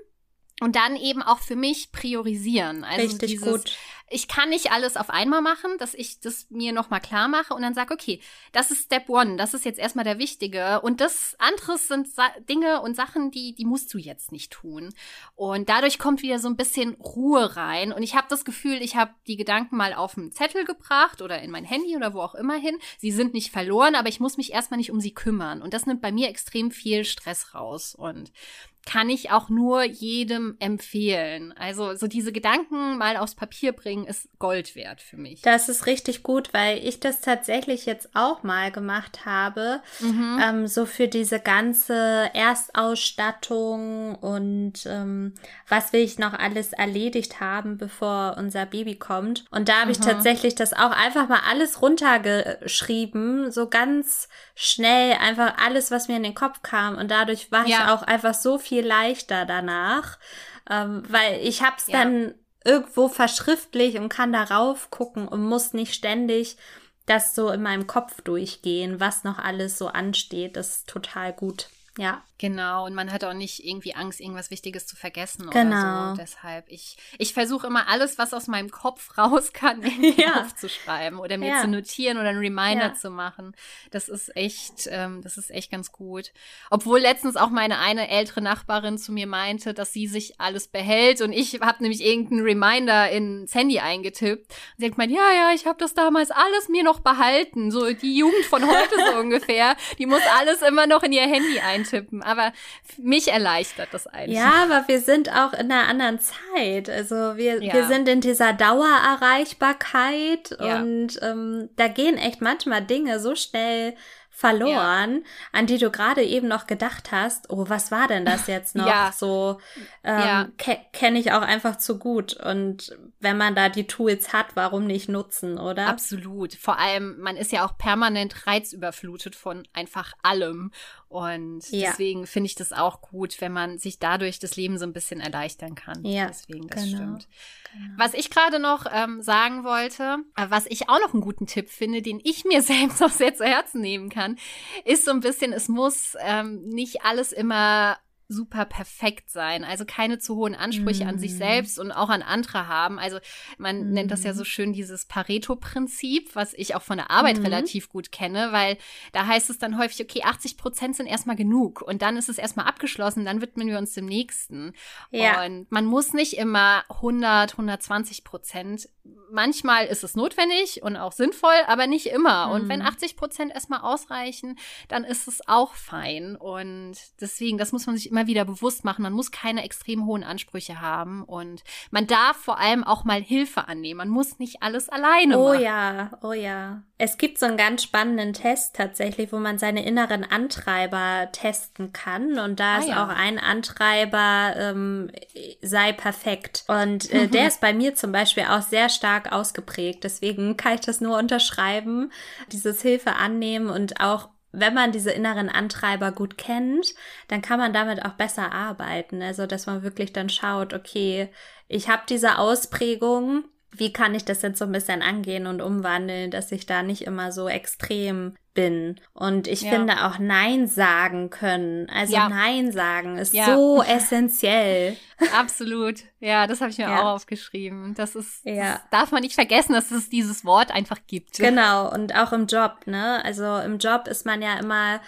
[SPEAKER 3] und dann eben auch für mich priorisieren. Also
[SPEAKER 2] Richtig dieses, gut
[SPEAKER 3] ich kann nicht alles auf einmal machen, dass ich das mir nochmal klar mache und dann sage, okay, das ist Step One, das ist jetzt erstmal der Wichtige. Und das andere sind Sa Dinge und Sachen, die, die musst du jetzt nicht tun. Und dadurch kommt wieder so ein bisschen Ruhe rein. Und ich habe das Gefühl, ich habe die Gedanken mal auf einen Zettel gebracht oder in mein Handy oder wo auch immer hin. Sie sind nicht verloren, aber ich muss mich erstmal nicht um sie kümmern. Und das nimmt bei mir extrem viel Stress raus. Und kann ich auch nur jedem empfehlen. Also so diese Gedanken mal aufs Papier bringen ist Gold wert für mich.
[SPEAKER 2] Das ist richtig gut, weil ich das tatsächlich jetzt auch mal gemacht habe. Mhm. Ähm, so für diese ganze Erstausstattung und ähm, was will ich noch alles erledigt haben, bevor unser Baby kommt. Und da habe ich mhm. tatsächlich das auch einfach mal alles runtergeschrieben, so ganz schnell einfach alles, was mir in den Kopf kam. Und dadurch war ja. ich auch einfach so viel viel leichter danach, ähm, weil ich habe es ja. dann irgendwo verschriftlich und kann darauf gucken und muss nicht ständig das so in meinem Kopf durchgehen, was noch alles so ansteht. Das ist total gut. Ja.
[SPEAKER 3] Genau, und man hat auch nicht irgendwie Angst, irgendwas Wichtiges zu vergessen
[SPEAKER 2] genau.
[SPEAKER 3] oder so. Deshalb, ich, ich versuche immer alles, was aus meinem Kopf raus kann, irgendwie ja. aufzuschreiben oder mir ja. zu notieren oder einen Reminder ja. zu machen. Das ist echt, ähm, das ist echt ganz gut. Obwohl letztens auch meine eine ältere Nachbarin zu mir meinte, dass sie sich alles behält und ich habe nämlich irgendeinen Reminder ins Handy eingetippt. Und sie hat gemeint, ja, ja, ich habe das damals alles mir noch behalten. So die Jugend von heute so ungefähr. Die muss alles immer noch in ihr Handy eintippen aber mich erleichtert das eigentlich.
[SPEAKER 2] Ja, aber wir sind auch in einer anderen Zeit. Also wir, ja. wir sind in dieser Dauererreichbarkeit ja. und ähm, da gehen echt manchmal Dinge so schnell verloren, ja. an die du gerade eben noch gedacht hast, oh, was war denn das jetzt noch? ja. So ähm, ja. ke kenne ich auch einfach zu gut. Und wenn man da die Tools hat, warum nicht nutzen, oder?
[SPEAKER 3] Absolut. Vor allem, man ist ja auch permanent reizüberflutet von einfach allem. Und ja. deswegen finde ich das auch gut, wenn man sich dadurch das Leben so ein bisschen erleichtern kann. Ja, deswegen, das genau. stimmt. Genau. Was ich gerade noch ähm, sagen wollte, äh, was ich auch noch einen guten Tipp finde, den ich mir selbst noch sehr zu Herzen nehmen kann, ist so ein bisschen, es muss ähm, nicht alles immer super perfekt sein. Also keine zu hohen Ansprüche mm. an sich mhm. selbst und auch an andere haben. Also man mm. nennt das ja so mhm. schön dieses Pareto-Prinzip, was ich auch von der Arbeit mm. relativ gut kenne, weil da heißt es dann häufig, okay, 80 Prozent sind erstmal genug und dann ist es erstmal abgeschlossen, dann widmen wir uns dem nächsten. Ja. Und man muss nicht immer 100, 120 Prozent. Manchmal ist es notwendig und auch sinnvoll, aber nicht immer. Und wenn 80 mhm. Prozent erstmal ausreichen, dann ist es auch fein. Und deswegen, das muss man sich immer immer wieder bewusst machen, man muss keine extrem hohen Ansprüche haben und man darf vor allem auch mal Hilfe annehmen. Man muss nicht alles alleine
[SPEAKER 2] oh
[SPEAKER 3] machen.
[SPEAKER 2] Oh ja, oh ja. Es gibt so einen ganz spannenden Test tatsächlich, wo man seine inneren Antreiber testen kann und da ah, ist ja. auch ein Antreiber ähm, sei perfekt und äh, mhm. der ist bei mir zum Beispiel auch sehr stark ausgeprägt. Deswegen kann ich das nur unterschreiben, dieses Hilfe annehmen und auch wenn man diese inneren Antreiber gut kennt, dann kann man damit auch besser arbeiten. Also, dass man wirklich dann schaut, okay, ich habe diese Ausprägung, wie kann ich das jetzt so ein bisschen angehen und umwandeln, dass ich da nicht immer so extrem bin. Und ich ja. finde auch Nein sagen können. Also ja. Nein sagen ist ja. so essentiell.
[SPEAKER 3] Absolut. Ja, das habe ich mir auch aufgeschrieben. Das ist, das darf man nicht vergessen, dass es dieses Wort einfach gibt.
[SPEAKER 2] Genau. Und auch im Job, ne? Also im Job ist man ja immer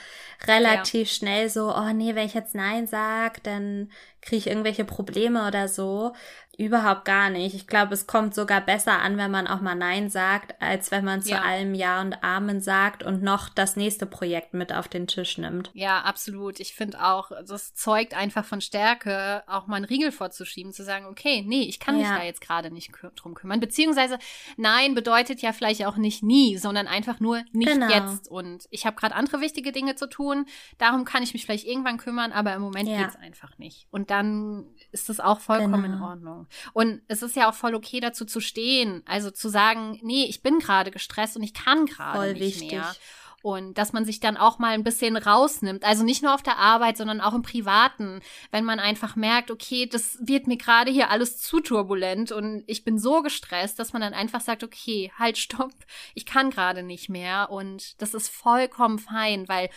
[SPEAKER 2] relativ schnell so, oh nee, wenn ich jetzt Nein sag, dann kriege ich irgendwelche Probleme oder so. Überhaupt gar nicht. Ich glaube, es kommt sogar besser an, wenn man auch mal Nein sagt, als wenn man zu ja. allem Ja und Amen sagt und noch das nächste Projekt mit auf den Tisch nimmt.
[SPEAKER 3] Ja, absolut. Ich finde auch, das zeugt einfach von Stärke, auch mal einen Riegel vorzuschieben, zu sagen, okay, nee, ich kann mich ja. da jetzt gerade nicht drum kümmern. Beziehungsweise Nein bedeutet ja vielleicht auch nicht nie, sondern einfach nur nicht genau. jetzt. Und ich habe gerade andere wichtige Dinge zu tun. Darum kann ich mich vielleicht irgendwann kümmern, aber im Moment ja. geht es einfach nicht. Und dann ist das auch vollkommen genau. in Ordnung. Und es ist ja auch voll okay, dazu zu stehen. Also zu sagen, nee, ich bin gerade gestresst und ich kann gerade nicht wichtig. mehr. Und dass man sich dann auch mal ein bisschen rausnimmt. Also nicht nur auf der Arbeit, sondern auch im Privaten. Wenn man einfach merkt, okay, das wird mir gerade hier alles zu turbulent und ich bin so gestresst, dass man dann einfach sagt, okay, halt, stopp, ich kann gerade nicht mehr. Und das ist vollkommen fein, weil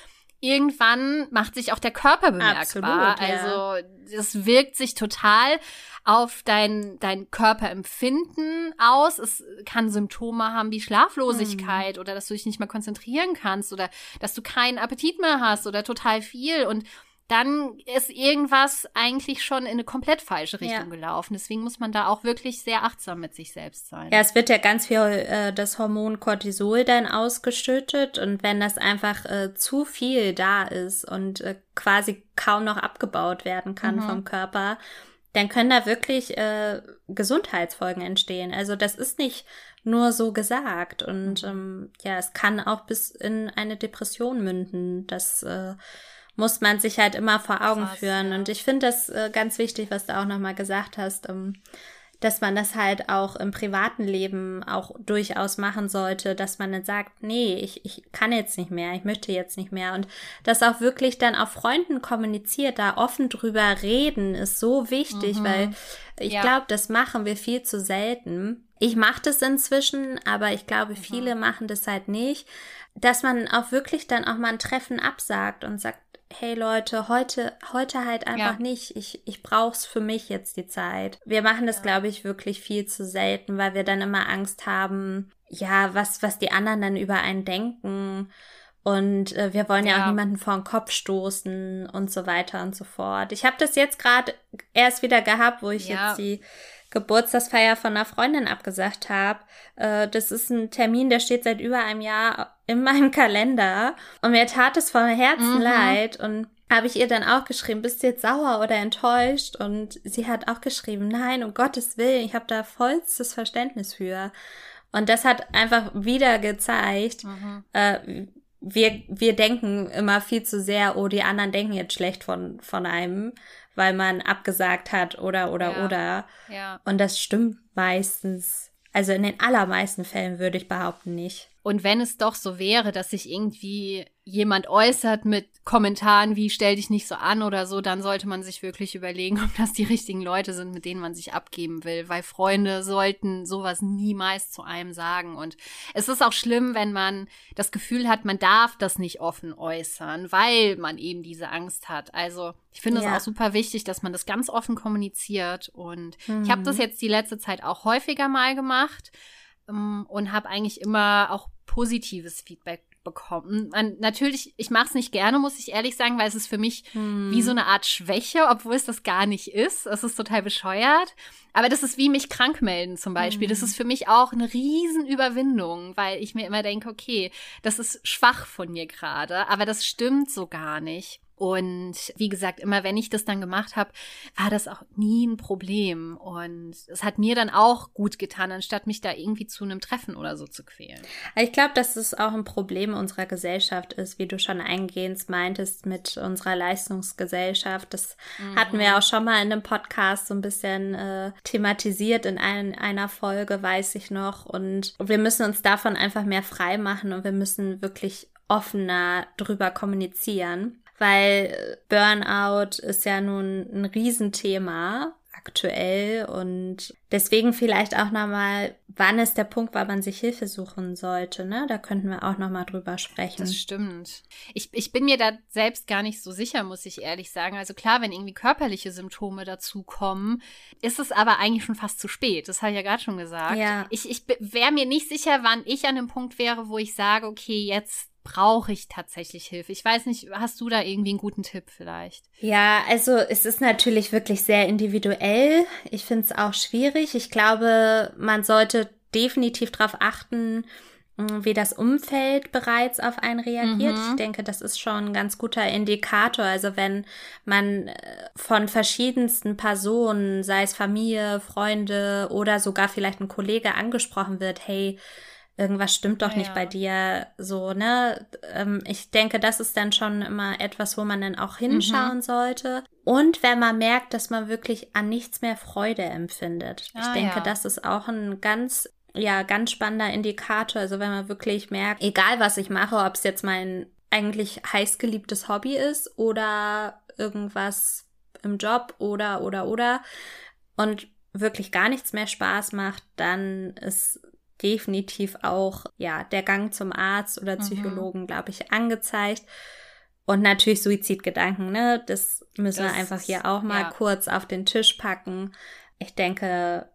[SPEAKER 3] irgendwann macht sich auch der Körper bemerkbar. Absolut, ja. Also das wirkt sich total auf dein, dein Körperempfinden aus. Es kann Symptome haben wie Schlaflosigkeit hm. oder dass du dich nicht mehr konzentrieren kannst oder dass du keinen Appetit mehr hast oder total viel und dann ist irgendwas eigentlich schon in eine komplett falsche Richtung ja. gelaufen. Deswegen muss man da auch wirklich sehr achtsam mit sich selbst sein.
[SPEAKER 2] Ja, es wird ja ganz viel äh, das Hormon Cortisol dann ausgeschüttet und wenn das einfach äh, zu viel da ist und äh, quasi kaum noch abgebaut werden kann mhm. vom Körper, dann können da wirklich äh, Gesundheitsfolgen entstehen. Also das ist nicht nur so gesagt und mhm. ähm, ja, es kann auch bis in eine Depression münden. Das äh, muss man sich halt immer vor Augen Krass, führen. Ja. Und ich finde das äh, ganz wichtig, was du auch nochmal gesagt hast, ähm, dass man das halt auch im privaten Leben auch durchaus machen sollte, dass man dann sagt, nee, ich, ich kann jetzt nicht mehr, ich möchte jetzt nicht mehr. Und das auch wirklich dann auf Freunden kommuniziert, da offen drüber reden, ist so wichtig, mhm. weil ich ja. glaube, das machen wir viel zu selten. Ich mache das inzwischen, aber ich glaube, viele mhm. machen das halt nicht, dass man auch wirklich dann auch mal ein Treffen absagt und sagt, hey Leute, heute, heute halt einfach ja. nicht. Ich, ich brauch's für mich jetzt die Zeit. Wir machen das, ja. glaube ich, wirklich viel zu selten, weil wir dann immer Angst haben, ja, was, was die anderen dann über einen denken. Und äh, wir wollen ja. ja. auch niemanden vor den Kopf stoßen und so weiter und so fort. Ich habe das jetzt gerade erst wieder gehabt, wo ich jetzt die Geburtstagsfeier von einer Freundin abgesagt habe. Äh, das ist ein Termin, der steht seit über einem Jahr in meinem Kalender. Und mir tat es von Herzen mhm. leid. Und habe ich ihr dann auch geschrieben, bist du jetzt sauer oder enttäuscht? Und sie hat auch geschrieben, nein, um Gottes Willen, ich habe da vollstes Verständnis für. Und das hat einfach wieder gezeigt, mhm. äh, wir, wir denken immer viel zu sehr, oh, die anderen denken jetzt schlecht von, von einem, weil man abgesagt hat oder, oder, ja. oder. Ja. Und das stimmt meistens. Also in den allermeisten Fällen würde ich behaupten nicht.
[SPEAKER 3] Und wenn es doch so wäre, dass sich irgendwie jemand äußert mit Kommentaren wie stell dich nicht so an oder so, dann sollte man sich wirklich überlegen, ob das die richtigen Leute sind, mit denen man sich abgeben will, weil Freunde sollten sowas niemals zu einem sagen und es ist auch schlimm, wenn man das Gefühl hat, man darf das nicht offen äußern, weil man eben diese Angst hat. Also, ich finde es ja. auch super wichtig, dass man das ganz offen kommuniziert und mhm. ich habe das jetzt die letzte Zeit auch häufiger mal gemacht ähm, und habe eigentlich immer auch positives Feedback bekommen. Man, natürlich, ich mache es nicht gerne, muss ich ehrlich sagen, weil es ist für mich hm. wie so eine Art Schwäche, obwohl es das gar nicht ist. Es ist total bescheuert. Aber das ist wie mich krank melden zum Beispiel. Hm. Das ist für mich auch eine Riesenüberwindung, weil ich mir immer denke, okay, das ist schwach von mir gerade, aber das stimmt so gar nicht. Und wie gesagt, immer wenn ich das dann gemacht habe, war das auch nie ein Problem. Und es hat mir dann auch gut getan, anstatt mich da irgendwie zu einem Treffen oder so zu quälen.
[SPEAKER 2] Ich glaube, dass es auch ein Problem unserer Gesellschaft ist, wie du schon eingehend meintest, mit unserer Leistungsgesellschaft. Das mhm. hatten wir auch schon mal in einem Podcast so ein bisschen äh, thematisiert in ein, einer Folge, weiß ich noch. Und wir müssen uns davon einfach mehr frei machen und wir müssen wirklich offener drüber kommunizieren weil Burnout ist ja nun ein Riesenthema aktuell und deswegen vielleicht auch nochmal, wann ist der Punkt, weil man sich Hilfe suchen sollte, ne? Da könnten wir auch nochmal drüber sprechen.
[SPEAKER 3] Das stimmt. Ich, ich bin mir da selbst gar nicht so sicher, muss ich ehrlich sagen. Also klar, wenn irgendwie körperliche Symptome dazukommen, ist es aber eigentlich schon fast zu spät. Das habe ich ja gerade schon gesagt. Ja. Ich, ich wäre mir nicht sicher, wann ich an dem Punkt wäre, wo ich sage, okay, jetzt brauche ich tatsächlich Hilfe? Ich weiß nicht, hast du da irgendwie einen guten Tipp vielleicht?
[SPEAKER 2] Ja, also es ist natürlich wirklich sehr individuell. Ich finde es auch schwierig. Ich glaube, man sollte definitiv darauf achten, hm, wie das Umfeld bereits auf einen reagiert. Mhm. Ich denke, das ist schon ein ganz guter Indikator. Also wenn man äh, von verschiedensten Personen, sei es Familie, Freunde oder sogar vielleicht ein Kollege angesprochen wird, hey, irgendwas stimmt doch ja, nicht bei dir, so, ne? Ähm, ich denke, das ist dann schon immer etwas, wo man dann auch hinschauen mhm. sollte. Und wenn man merkt, dass man wirklich an nichts mehr Freude empfindet. Ah, ich denke, ja. das ist auch ein ganz ja, ganz spannender Indikator. Also wenn man wirklich merkt, egal was ich mache, ob es jetzt mein eigentlich heißgeliebtes Hobby ist oder irgendwas im Job oder, oder, oder und wirklich gar nichts mehr Spaß macht, dann ist definitiv auch, ja, der Gang zum Arzt oder mhm. Psychologen, mhm. glaube ich, angezeigt. Und natürlich Suizidgedanken, ne? Das müssen das wir einfach hier auch mal ja. kurz auf den Tisch packen. Ich denke,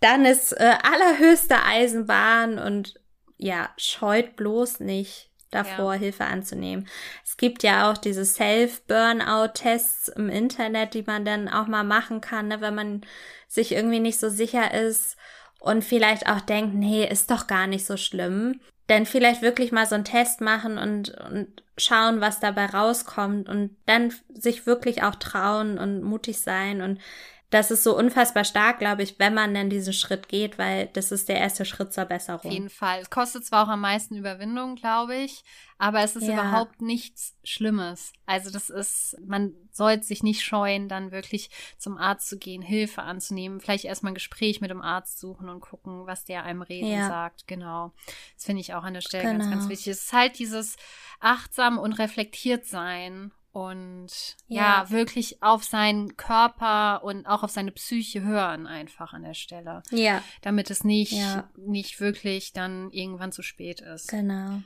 [SPEAKER 2] dann ist äh, allerhöchste Eisenbahn und ja, scheut bloß nicht davor, ja. Hilfe anzunehmen. Es gibt ja auch diese Self-Burnout-Tests im Internet, die man dann auch mal machen kann, ne, wenn man sich irgendwie nicht so sicher ist und vielleicht auch denkt, nee, ist doch gar nicht so schlimm. Denn vielleicht wirklich mal so einen Test machen und, und schauen, was dabei rauskommt und dann sich wirklich auch trauen und mutig sein und das ist so unfassbar stark, glaube ich, wenn man dann diesen Schritt geht, weil das ist der erste Schritt zur Besserung.
[SPEAKER 3] Auf jeden Fall. Es kostet zwar auch am meisten Überwindung, glaube ich, aber es ist ja. überhaupt nichts Schlimmes. Also das ist, man sollte sich nicht scheuen, dann wirklich zum Arzt zu gehen, Hilfe anzunehmen, vielleicht erstmal ein Gespräch mit dem Arzt suchen und gucken, was der einem reden ja. sagt. Genau. Das finde ich auch an der Stelle genau. ganz, ganz genau. wichtig. Es ist halt dieses achtsam und reflektiert sein und ja. ja. wirklich auf seinen Körper und auch auf seine Psyche hören einfach an der Stelle.
[SPEAKER 2] Ja.
[SPEAKER 3] Damit es nicht, ja. nicht wirklich dann irgendwann zu spät ist.
[SPEAKER 2] Genau.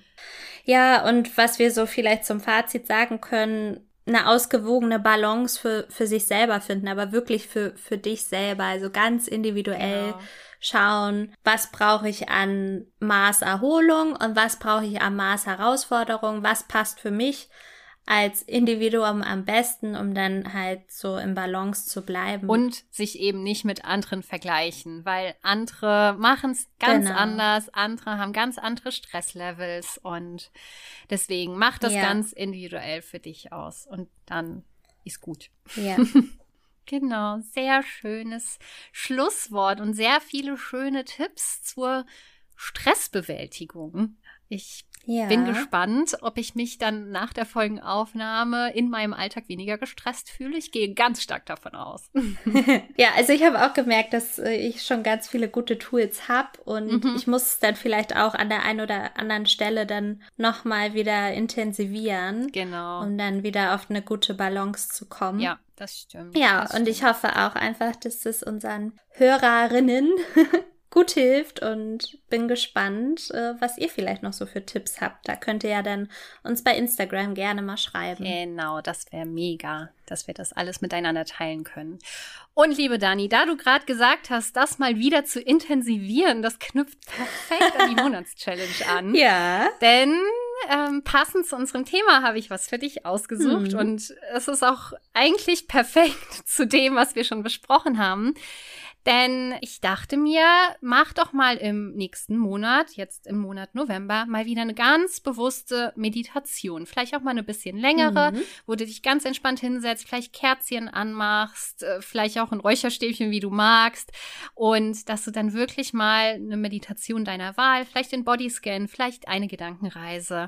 [SPEAKER 2] Ja, und was wir so vielleicht zum Fazit sagen können, eine ausgewogene Balance für, für sich selber finden, aber wirklich für, für dich selber, also ganz individuell genau. schauen, was brauche ich an Maß Erholung und was brauche ich an Maß Herausforderung, was passt für mich als Individuum am besten, um dann halt so im Balance zu bleiben.
[SPEAKER 3] Und sich eben nicht mit anderen vergleichen, weil andere machen es ganz genau. anders, andere haben ganz andere Stresslevels und deswegen mach das ja. ganz individuell für dich aus und dann ist gut.
[SPEAKER 2] Ja.
[SPEAKER 3] genau, sehr schönes Schlusswort und sehr viele schöne Tipps zur Stressbewältigung. Ich ja. Bin gespannt, ob ich mich dann nach der Folgenaufnahme in meinem Alltag weniger gestresst fühle. Ich gehe ganz stark davon aus.
[SPEAKER 2] ja, also ich habe auch gemerkt, dass äh, ich schon ganz viele gute Tools habe und mhm. ich muss es dann vielleicht auch an der einen oder anderen Stelle dann nochmal wieder intensivieren.
[SPEAKER 3] Genau.
[SPEAKER 2] Um dann wieder auf eine gute Balance zu kommen.
[SPEAKER 3] Ja, das stimmt.
[SPEAKER 2] Ja,
[SPEAKER 3] das
[SPEAKER 2] und stimmt. ich hoffe auch einfach, dass es unseren Hörerinnen gut hilft und bin gespannt, äh, was ihr vielleicht noch so für Tipps habt. Da könnt ihr ja dann uns bei Instagram gerne mal schreiben.
[SPEAKER 3] Genau, das wäre mega, dass wir das alles miteinander teilen können. Und liebe Dani, da du gerade gesagt hast, das mal wieder zu intensivieren, das knüpft perfekt an die Monatschallenge an.
[SPEAKER 2] Ja.
[SPEAKER 3] Denn ähm, passend zu unserem Thema habe ich was für dich ausgesucht mhm. und es ist auch eigentlich perfekt zu dem, was wir schon besprochen haben. Denn ich dachte mir, mach doch mal im nächsten Monat, jetzt im Monat November, mal wieder eine ganz bewusste Meditation. Vielleicht auch mal eine bisschen längere, mhm. wo du dich ganz entspannt hinsetzt, vielleicht Kerzchen anmachst, äh, vielleicht auch ein Räucherstäbchen, wie du magst. Und dass du dann wirklich mal eine Meditation deiner Wahl, vielleicht den Bodyscan, vielleicht eine Gedankenreise,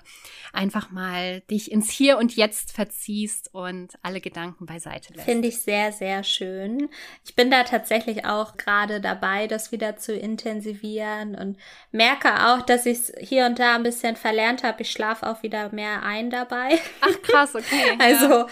[SPEAKER 3] einfach mal dich ins Hier und Jetzt verziehst und alle Gedanken beiseite lässt.
[SPEAKER 2] Finde ich sehr, sehr schön. Ich bin da tatsächlich auch auch gerade dabei, das wieder zu intensivieren und merke auch, dass ich es hier und da ein bisschen verlernt habe. Ich schlafe auch wieder mehr ein dabei.
[SPEAKER 3] Ach krass, okay.
[SPEAKER 2] also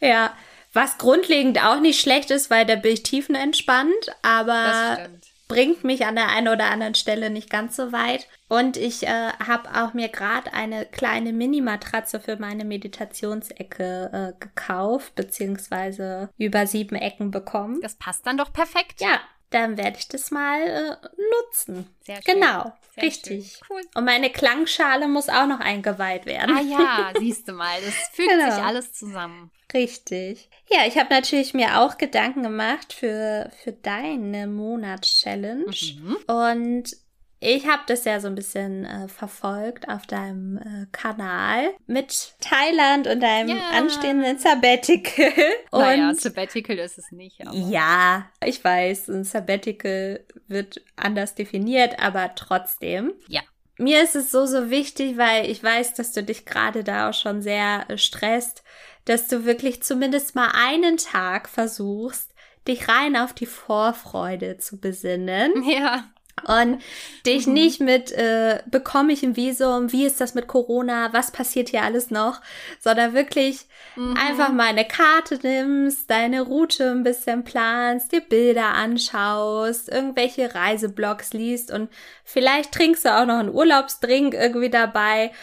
[SPEAKER 2] ja. ja. was grundlegend auch nicht schlecht ist, weil da bin ich tiefenentspannt, aber bringt mich an der einen oder anderen Stelle nicht ganz so weit. Und ich äh, habe auch mir gerade eine kleine Mini-Matratze für meine Meditationsecke äh, gekauft, beziehungsweise über sieben Ecken bekommen.
[SPEAKER 3] Das passt dann doch perfekt.
[SPEAKER 2] Ja, dann werde ich das mal äh, nutzen. Sehr schön. Genau, Sehr richtig. Schön. Cool. Und meine Klangschale muss auch noch eingeweiht werden.
[SPEAKER 3] Ah ja, siehst du mal, das fügt genau. sich alles zusammen.
[SPEAKER 2] Richtig. Ja, ich habe natürlich mir auch Gedanken gemacht für, für deine Monatschallenge. Mhm. Und ich habe das ja so ein bisschen äh, verfolgt auf deinem äh, Kanal mit Thailand und deinem ja. anstehenden Sabbatical.
[SPEAKER 3] Und naja, Sabbatical ist es nicht.
[SPEAKER 2] Ja, ich weiß, ein Sabbatical wird anders definiert, aber trotzdem.
[SPEAKER 3] Ja.
[SPEAKER 2] Mir ist es so, so wichtig, weil ich weiß, dass du dich gerade da auch schon sehr äh, stresst, dass du wirklich zumindest mal einen Tag versuchst, dich rein auf die Vorfreude zu besinnen.
[SPEAKER 3] Ja
[SPEAKER 2] und dich mhm. nicht mit, äh, bekomme ich ein Visum, wie ist das mit Corona, was passiert hier alles noch, sondern wirklich mhm. einfach mal eine Karte nimmst, deine Route ein bisschen planst, dir Bilder anschaust, irgendwelche Reiseblogs liest und vielleicht trinkst du auch noch einen Urlaubsdrink irgendwie dabei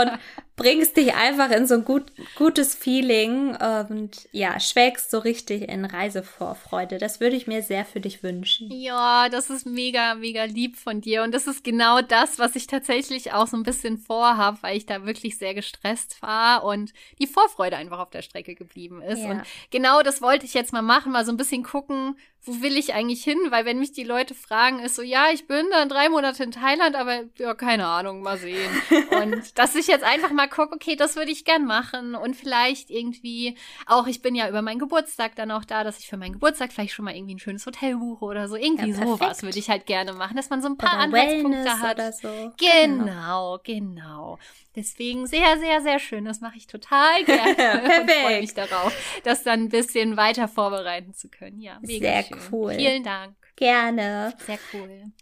[SPEAKER 2] und bringst dich einfach in so ein gut, gutes Feeling und ja, schwelgst so richtig in Reisevorfreude. Das würde ich mir sehr für dich wünschen.
[SPEAKER 3] Ja, das ist mega, mega lieb von dir. Und das ist genau das, was ich tatsächlich auch so ein bisschen vorhabe, weil ich da wirklich sehr gestresst war und die Vorfreude einfach auf der Strecke geblieben ist. Ja. Und genau das wollte ich jetzt mal machen, mal so ein bisschen gucken, wo will ich eigentlich hin? Weil wenn mich die Leute fragen, ist so, ja, ich bin dann drei Monate in Thailand, aber ja, keine Ahnung, mal sehen. und dass ich jetzt einfach mal gucke, okay, das würde ich gern machen und vielleicht irgendwie auch, ich bin ja über meinen Geburtstag dann auch da, dass ich für meinen Geburtstag vielleicht schon mal irgendwie ein schönes Hotel buche oder so. Irgendwie ja, sowas würde ich halt gerne machen, dass man so ein paar oder Anhaltspunkte Wellness hat. Oder so. Genau, genau. Deswegen sehr, sehr, sehr schön. Das mache ich total gerne. Perfekt. Und freue mich darauf, das dann ein bisschen weiter vorbereiten zu können. Ja,
[SPEAKER 2] mega sehr schön. Cool.
[SPEAKER 3] Vielen Dank.
[SPEAKER 2] Gerne.
[SPEAKER 3] Sehr cool.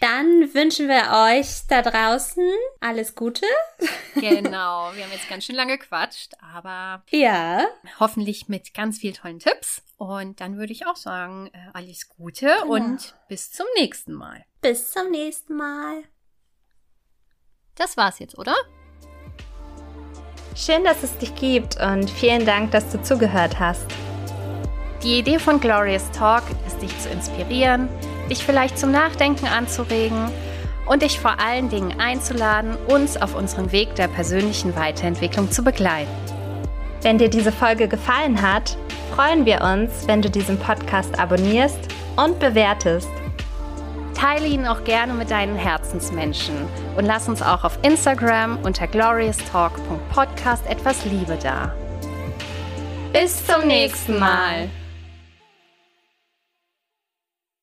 [SPEAKER 2] Dann wünschen wir euch da draußen alles Gute.
[SPEAKER 3] Genau, wir haben jetzt ganz schön lange gequatscht, aber
[SPEAKER 2] ja.
[SPEAKER 3] hoffentlich mit ganz vielen tollen Tipps. Und dann würde ich auch sagen, äh, alles Gute genau. und bis zum nächsten Mal.
[SPEAKER 2] Bis zum nächsten Mal.
[SPEAKER 3] Das war's jetzt, oder?
[SPEAKER 2] Schön, dass es dich gibt und vielen Dank, dass du zugehört hast.
[SPEAKER 3] Die Idee von Glorious Talk ist, dich zu inspirieren, dich vielleicht zum Nachdenken anzuregen und dich vor allen Dingen einzuladen, uns auf unserem Weg der persönlichen Weiterentwicklung zu begleiten.
[SPEAKER 2] Wenn dir diese Folge gefallen hat, freuen wir uns, wenn du diesen Podcast abonnierst und bewertest.
[SPEAKER 3] Teile ihn auch gerne mit deinen Herzensmenschen und lass uns auch auf Instagram unter glorioustalk.podcast etwas Liebe da.
[SPEAKER 2] Bis zum nächsten Mal.